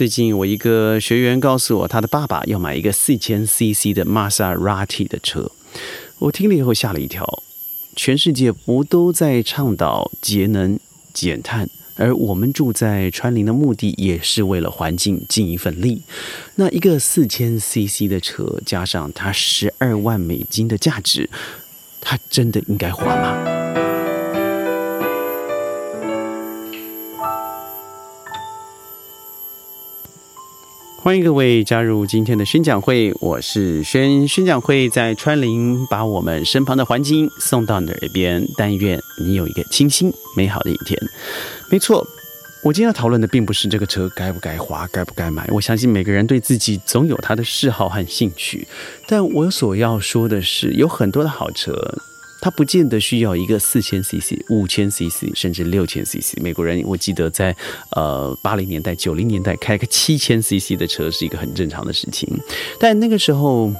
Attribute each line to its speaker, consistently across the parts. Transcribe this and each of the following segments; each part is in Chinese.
Speaker 1: 最近我一个学员告诉我，他的爸爸要买一个四千 CC 的玛莎拉蒂的车，我听了以后吓了一跳。全世界不都在倡导节能减碳，而我们住在川林的目的也是为了环境尽一份力。那一个四千 CC 的车，加上它十二万美金的价值，它真的应该花吗？欢迎各位加入今天的宣讲会，我是宣宣讲会在川林，把我们身旁的环境送到你的耳边，但愿你有一个清新美好的一天。没错，我今天要讨论的并不是这个车该不该花，该不该买。我相信每个人对自己总有他的嗜好和兴趣，但我所要说的是，有很多的好车。它不见得需要一个四千 CC、五千 CC，甚至六千 CC。美国人，我记得在呃八零年代、九零年代开个七千 CC 的车是一个很正常的事情。但那个时候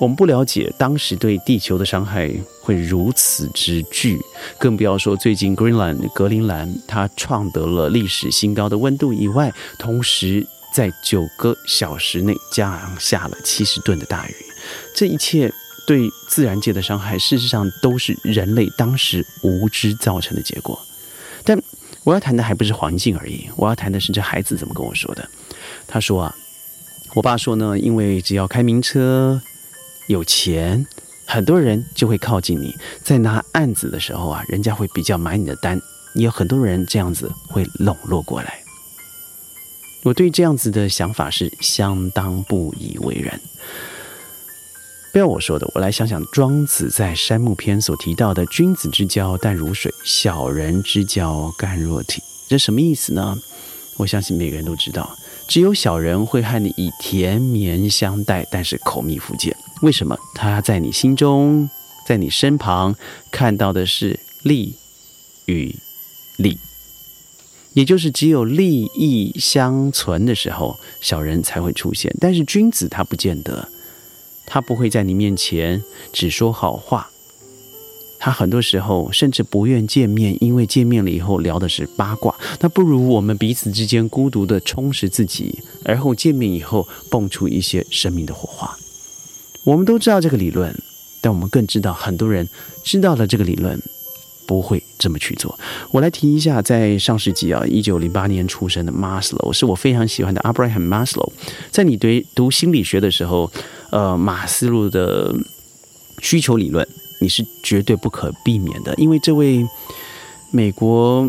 Speaker 1: 我们不了解当时对地球的伤害会如此之巨，更不要说最近 Greenland 格陵兰它创得了历史新高的温度以外，同时在九个小时内降下了七十吨的大雨，这一切。对自然界的伤害，事实上都是人类当时无知造成的结果。但我要谈的还不是环境而已，我要谈的是这孩子怎么跟我说的。他说啊，我爸说呢，因为只要开名车、有钱，很多人就会靠近你，在拿案子的时候啊，人家会比较买你的单，也有很多人这样子会笼络过来。我对这样子的想法是相当不以为然。不要我说的，我来想想庄子在《山木篇》所提到的“君子之交淡如水，小人之交甘若逖”，这什么意思呢？我相信每个人都知道，只有小人会和你以甜绵相待，但是口蜜腹剑。为什么？他在你心中，在你身旁看到的是利与利，也就是只有利益相存的时候，小人才会出现。但是君子他不见得。他不会在你面前只说好话，他很多时候甚至不愿见面，因为见面了以后聊的是八卦。那不如我们彼此之间孤独的充实自己，而后见面以后蹦出一些生命的火花。我们都知道这个理论，但我们更知道很多人知道了这个理论。不会这么去做。我来提一下，在上世纪啊，一九零八年出生的 maslo 是我非常喜欢的 Abraham Maslow。在你读读心理学的时候，呃，马斯洛的需求理论你是绝对不可避免的，因为这位美国。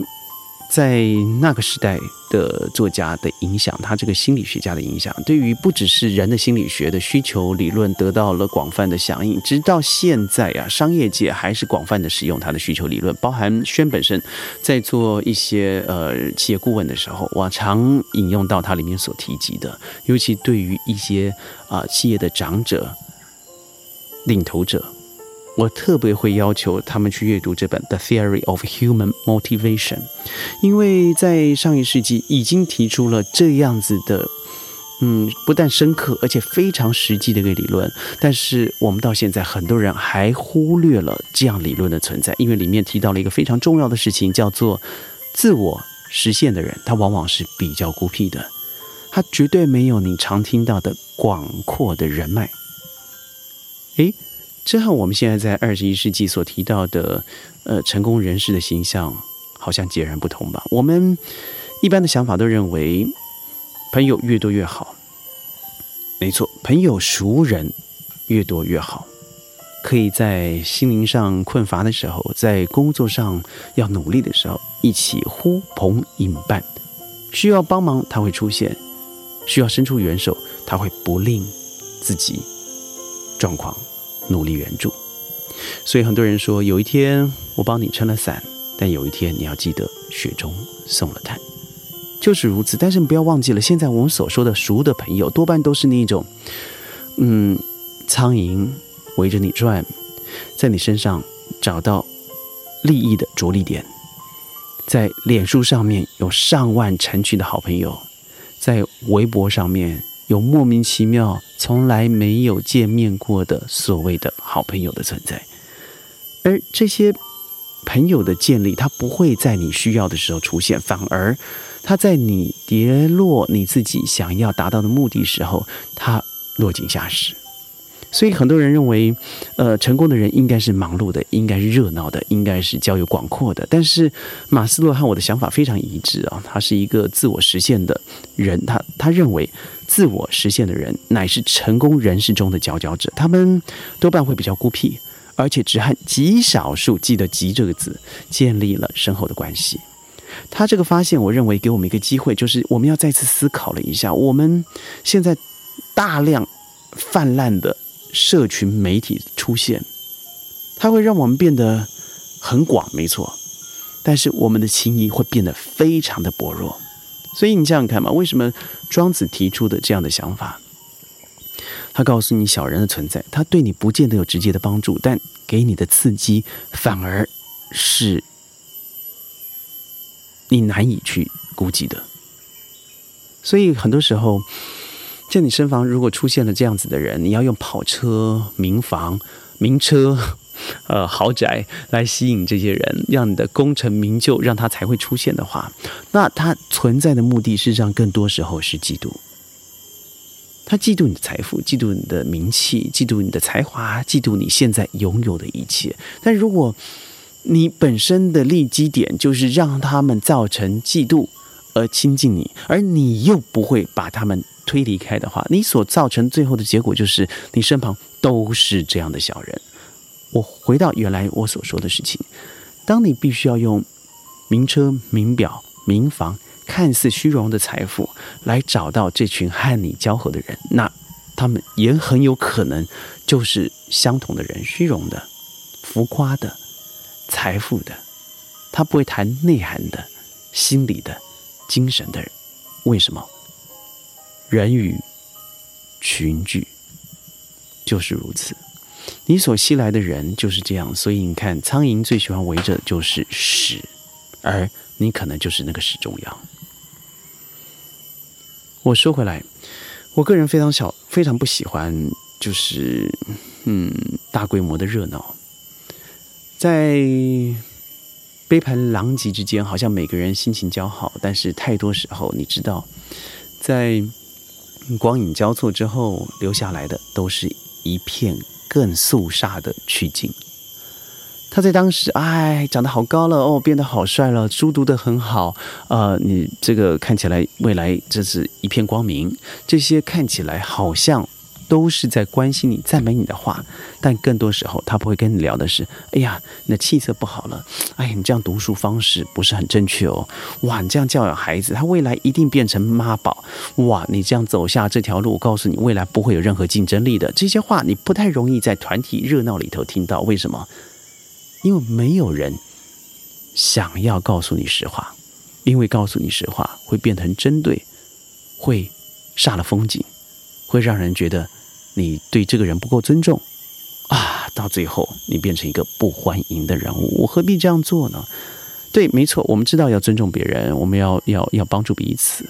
Speaker 1: 在那个时代的作家的影响，他这个心理学家的影响，对于不只是人的心理学的需求理论得到了广泛的响应，直到现在啊，商业界还是广泛的使用他的需求理论。包含轩本身在做一些呃企业顾问的时候，我常引用到他里面所提及的，尤其对于一些啊企业的长者、领头者。我特别会要求他们去阅读这本《The Theory of Human Motivation》，因为在上一世纪已经提出了这样子的，嗯，不但深刻而且非常实际的一个理论。但是我们到现在很多人还忽略了这样理论的存在，因为里面提到了一个非常重要的事情，叫做自我实现的人，他往往是比较孤僻的，他绝对没有你常听到的广阔的人脉。诶。这和我们现在在二十一世纪所提到的，呃，成功人士的形象好像截然不同吧？我们一般的想法都认为，朋友越多越好。没错，朋友熟人越多越好，可以在心灵上困乏的时候，在工作上要努力的时候，一起呼朋引伴。需要帮忙，他会出现；需要伸出援手，他会不吝自己状况。努力援助，所以很多人说，有一天我帮你撑了伞，但有一天你要记得雪中送了炭，就是如此。但是你不要忘记了，现在我们所说的熟的朋友，多半都是那种，嗯，苍蝇围着你转，在你身上找到利益的着力点，在脸书上面有上万成群的好朋友，在微博上面。有莫名其妙、从来没有见面过的所谓的好朋友的存在，而这些朋友的建立，他不会在你需要的时候出现，反而他在你跌落你自己想要达到的目的时候，他落井下石。所以很多人认为，呃，成功的人应该是忙碌的，应该是热闹的，应该是交友广阔的。但是马斯洛和我的想法非常一致啊，他是一个自我实现的人，他他认为自我实现的人乃是成功人士中的佼佼者，他们多半会比较孤僻。而且只和极少数记得“极”这个字建立了深厚的关系。他这个发现，我认为给我们一个机会，就是我们要再次思考了一下，我们现在大量泛滥的社群媒体出现，它会让我们变得很广，没错，但是我们的情谊会变得非常的薄弱。所以你想想看嘛，为什么庄子提出的这样的想法？他告诉你小人的存在，他对你不见得有直接的帮助，但给你的刺激反而是你难以去估计的。所以很多时候，在你身旁如果出现了这样子的人，你要用跑车、名房、名车、呃豪宅来吸引这些人，让你的功成名就，让他才会出现的话，那他存在的目的，事实上更多时候是嫉妒。他嫉妒你的财富，嫉妒你的名气，嫉妒你的才华，嫉妒你现在拥有的一切。但如果你本身的利基点就是让他们造成嫉妒而亲近你，而你又不会把他们推离开的话，你所造成最后的结果就是你身旁都是这样的小人。我回到原来我所说的事情，当你必须要用名车、名表、名房。看似虚荣的财富，来找到这群和你交合的人，那他们也很有可能就是相同的人，虚荣的、浮夸的、财富的，他不会谈内涵的、心理的、精神的人。为什么？人与群聚就是如此，你所吸来的人就是这样。所以你看，苍蝇最喜欢围着就是屎，而你可能就是那个屎中央。我说回来，我个人非常小，非常不喜欢，就是嗯，大规模的热闹，在杯盘狼藉之间，好像每个人心情较好，但是太多时候，你知道，在光影交错之后，留下来的都是一片更肃杀的取景。他在当时，哎，长得好高了哦，变得好帅了，书读得很好，呃，你这个看起来未来这是一片光明，这些看起来好像都是在关心你、赞美你的话，但更多时候他不会跟你聊的是，哎呀，你的气色不好了，哎，你这样读书方式不是很正确哦，哇，你这样教养孩子，他未来一定变成妈宝，哇，你这样走下这条路，告诉你，未来不会有任何竞争力的，这些话你不太容易在团体热闹里头听到，为什么？因为没有人想要告诉你实话，因为告诉你实话会变成针对，会煞了风景，会让人觉得你对这个人不够尊重啊！到最后你变成一个不欢迎的人物，我何必这样做呢？对，没错，我们知道要尊重别人，我们要要要帮助彼此，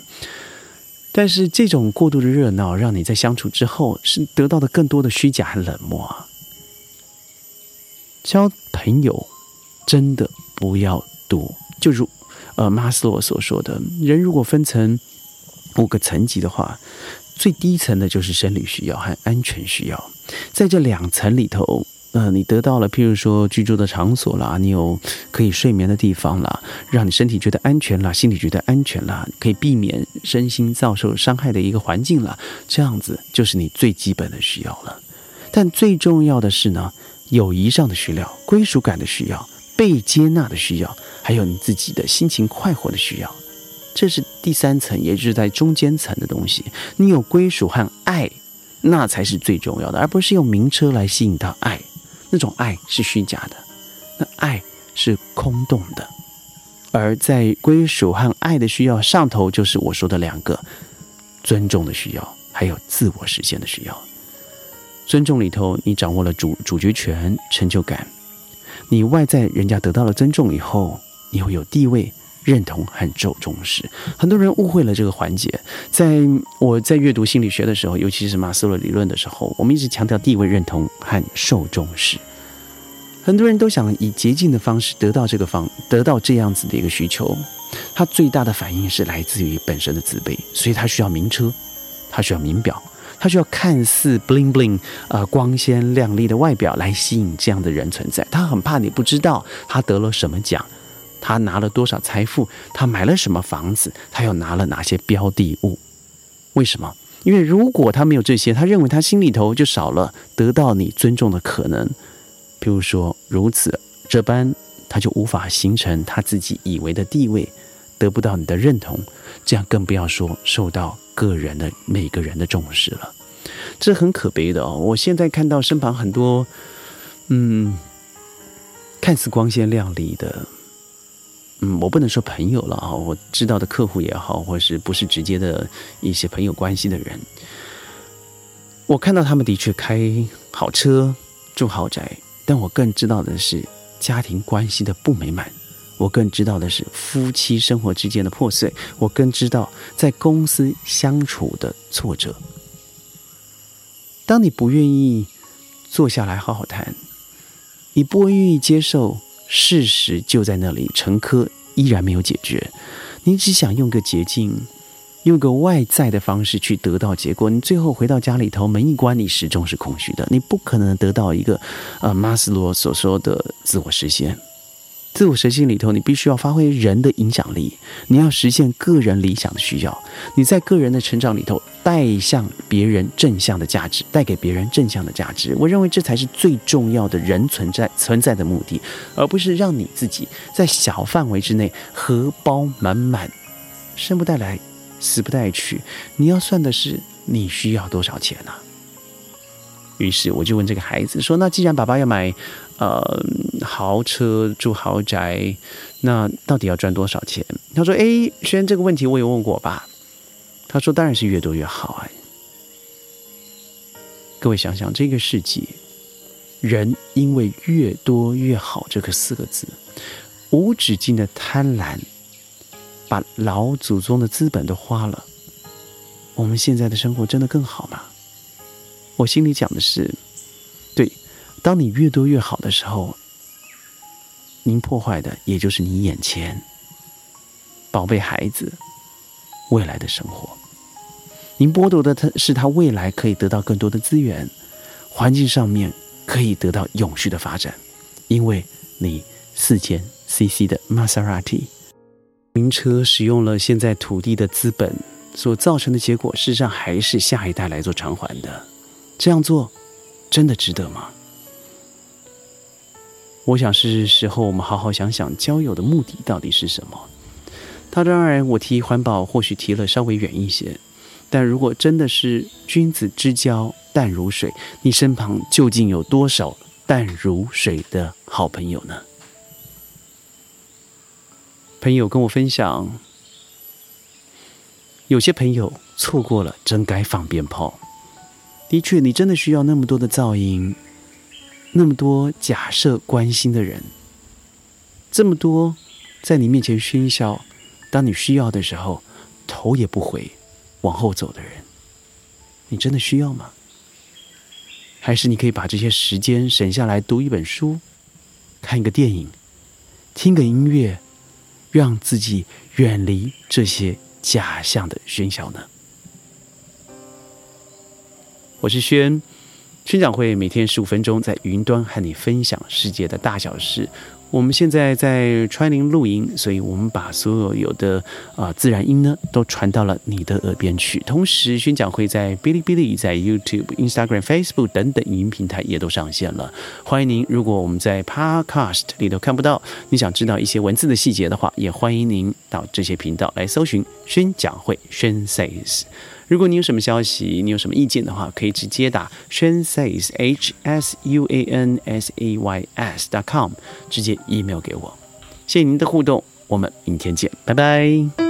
Speaker 1: 但是这种过度的热闹，让你在相处之后是得到的更多的虚假和冷漠。交朋友真的不要多，就如呃马斯洛所说的，人如果分成五个层级的话，最低层的就是生理需要和安全需要。在这两层里头，呃，你得到了譬如说居住的场所啦，你有可以睡眠的地方啦，让你身体觉得安全啦，心里觉得安全啦，可以避免身心遭受伤害的一个环境啦，这样子就是你最基本的需要了。但最重要的是呢。友谊上的需要、归属感的需要、被接纳的需要，还有你自己的心情快活的需要，这是第三层，也就是在中间层的东西。你有归属和爱，那才是最重要的，而不是用名车来吸引到爱。那种爱是虚假的，那爱是空洞的。而在归属和爱的需要上头，就是我说的两个：尊重的需要，还有自我实现的需要。尊重里头，你掌握了主主角权、成就感。你外在人家得到了尊重以后，你会有地位、认同和受重视。很多人误会了这个环节。在我在阅读心理学的时候，尤其是马斯洛理论的时候，我们一直强调地位认同和受重视。很多人都想以捷径的方式得到这个方，得到这样子的一个需求。他最大的反应是来自于本身的自卑，所以他需要名车，他需要名表，他需要看似 bling bling 呃光鲜亮丽的外表来吸引这样的人存在。他很怕你不知道他得了什么奖，他拿了多少财富，他买了什么房子，他又拿了哪些标的物？为什么？因为如果他没有这些，他认为他心里头就少了得到你尊重的可能。譬如说如此这般。他就无法形成他自己以为的地位，得不到你的认同，这样更不要说受到个人的每个人的重视了。这很可悲的哦。我现在看到身旁很多，嗯，看似光鲜亮丽的，嗯，我不能说朋友了啊，我知道的客户也好，或者是不是直接的一些朋友关系的人，我看到他们的确开好车，住豪宅，但我更知道的是。家庭关系的不美满，我更知道的是夫妻生活之间的破碎，我更知道在公司相处的挫折。当你不愿意坐下来好好谈，你不愿意接受事实就在那里，陈科依然没有解决，你只想用个捷径。用个外在的方式去得到结果，你最后回到家里头，门一关，你始终是空虚的。你不可能得到一个，呃，马斯洛所说的自我实现。自我实现里头，你必须要发挥人的影响力，你要实现个人理想的需要。你在个人的成长里头，带向别人正向的价值，带给别人正向的价值。我认为这才是最重要的人存在存在的目的，而不是让你自己在小范围之内荷包满满，生不带来。死不带去，你要算的是你需要多少钱呢？于是我就问这个孩子说：“那既然爸爸要买呃豪车住豪宅，那到底要赚多少钱？”他说：“哎，虽然这个问题我也问过吧。”他说：“当然是越多越好哎。”各位想想，这个世纪人因为“越多越好”这个四个字，无止境的贪婪。把老祖宗的资本都花了，我们现在的生活真的更好吗？我心里讲的是，当你越多越好的时候，您破坏的也就是你眼前宝贝孩子未来的生活，您剥夺的他是他未来可以得到更多的资源，环境上面可以得到永续的发展，因为你四千 CC 的玛莎拉蒂。名车使用了现在土地的资本所造成的结果，事实上还是下一代来做偿还的。这样做真的值得吗？我想是时候我们好好想想交友的目的到底是什么。他当然，我提环保或许提了稍微远一些，但如果真的是君子之交淡如水，你身旁究竟有多少淡如水的好朋友呢？朋友跟我分享，有些朋友错过了，真该放鞭炮。的确，你真的需要那么多的噪音，那么多假设关心的人，这么多在你面前喧嚣，当你需要的时候头也不回往后走的人，你真的需要吗？还是你可以把这些时间省下来读一本书，看一个电影，听个音乐？让自己远离这些假象的喧嚣呢？我是轩，宣讲会每天十五分钟，在云端和你分享世界的大小事。我们现在在川林录音，所以我们把所有有的啊自然音呢，都传到了你的耳边去。同时，宣讲会在哔哩哔哩、在 YouTube、Instagram、Facebook 等等影音平台也都上线了。欢迎您，如果我们在 Podcast 里头看不到，你想知道一些文字的细节的话，也欢迎您到这些频道来搜寻宣讲会宣 says。如果你有什么消息，你有什么意见的话，可以直接打 shansays h s u a n s a y s. dot com，直接 email 给我。谢谢您的互动，我们明天见，拜拜。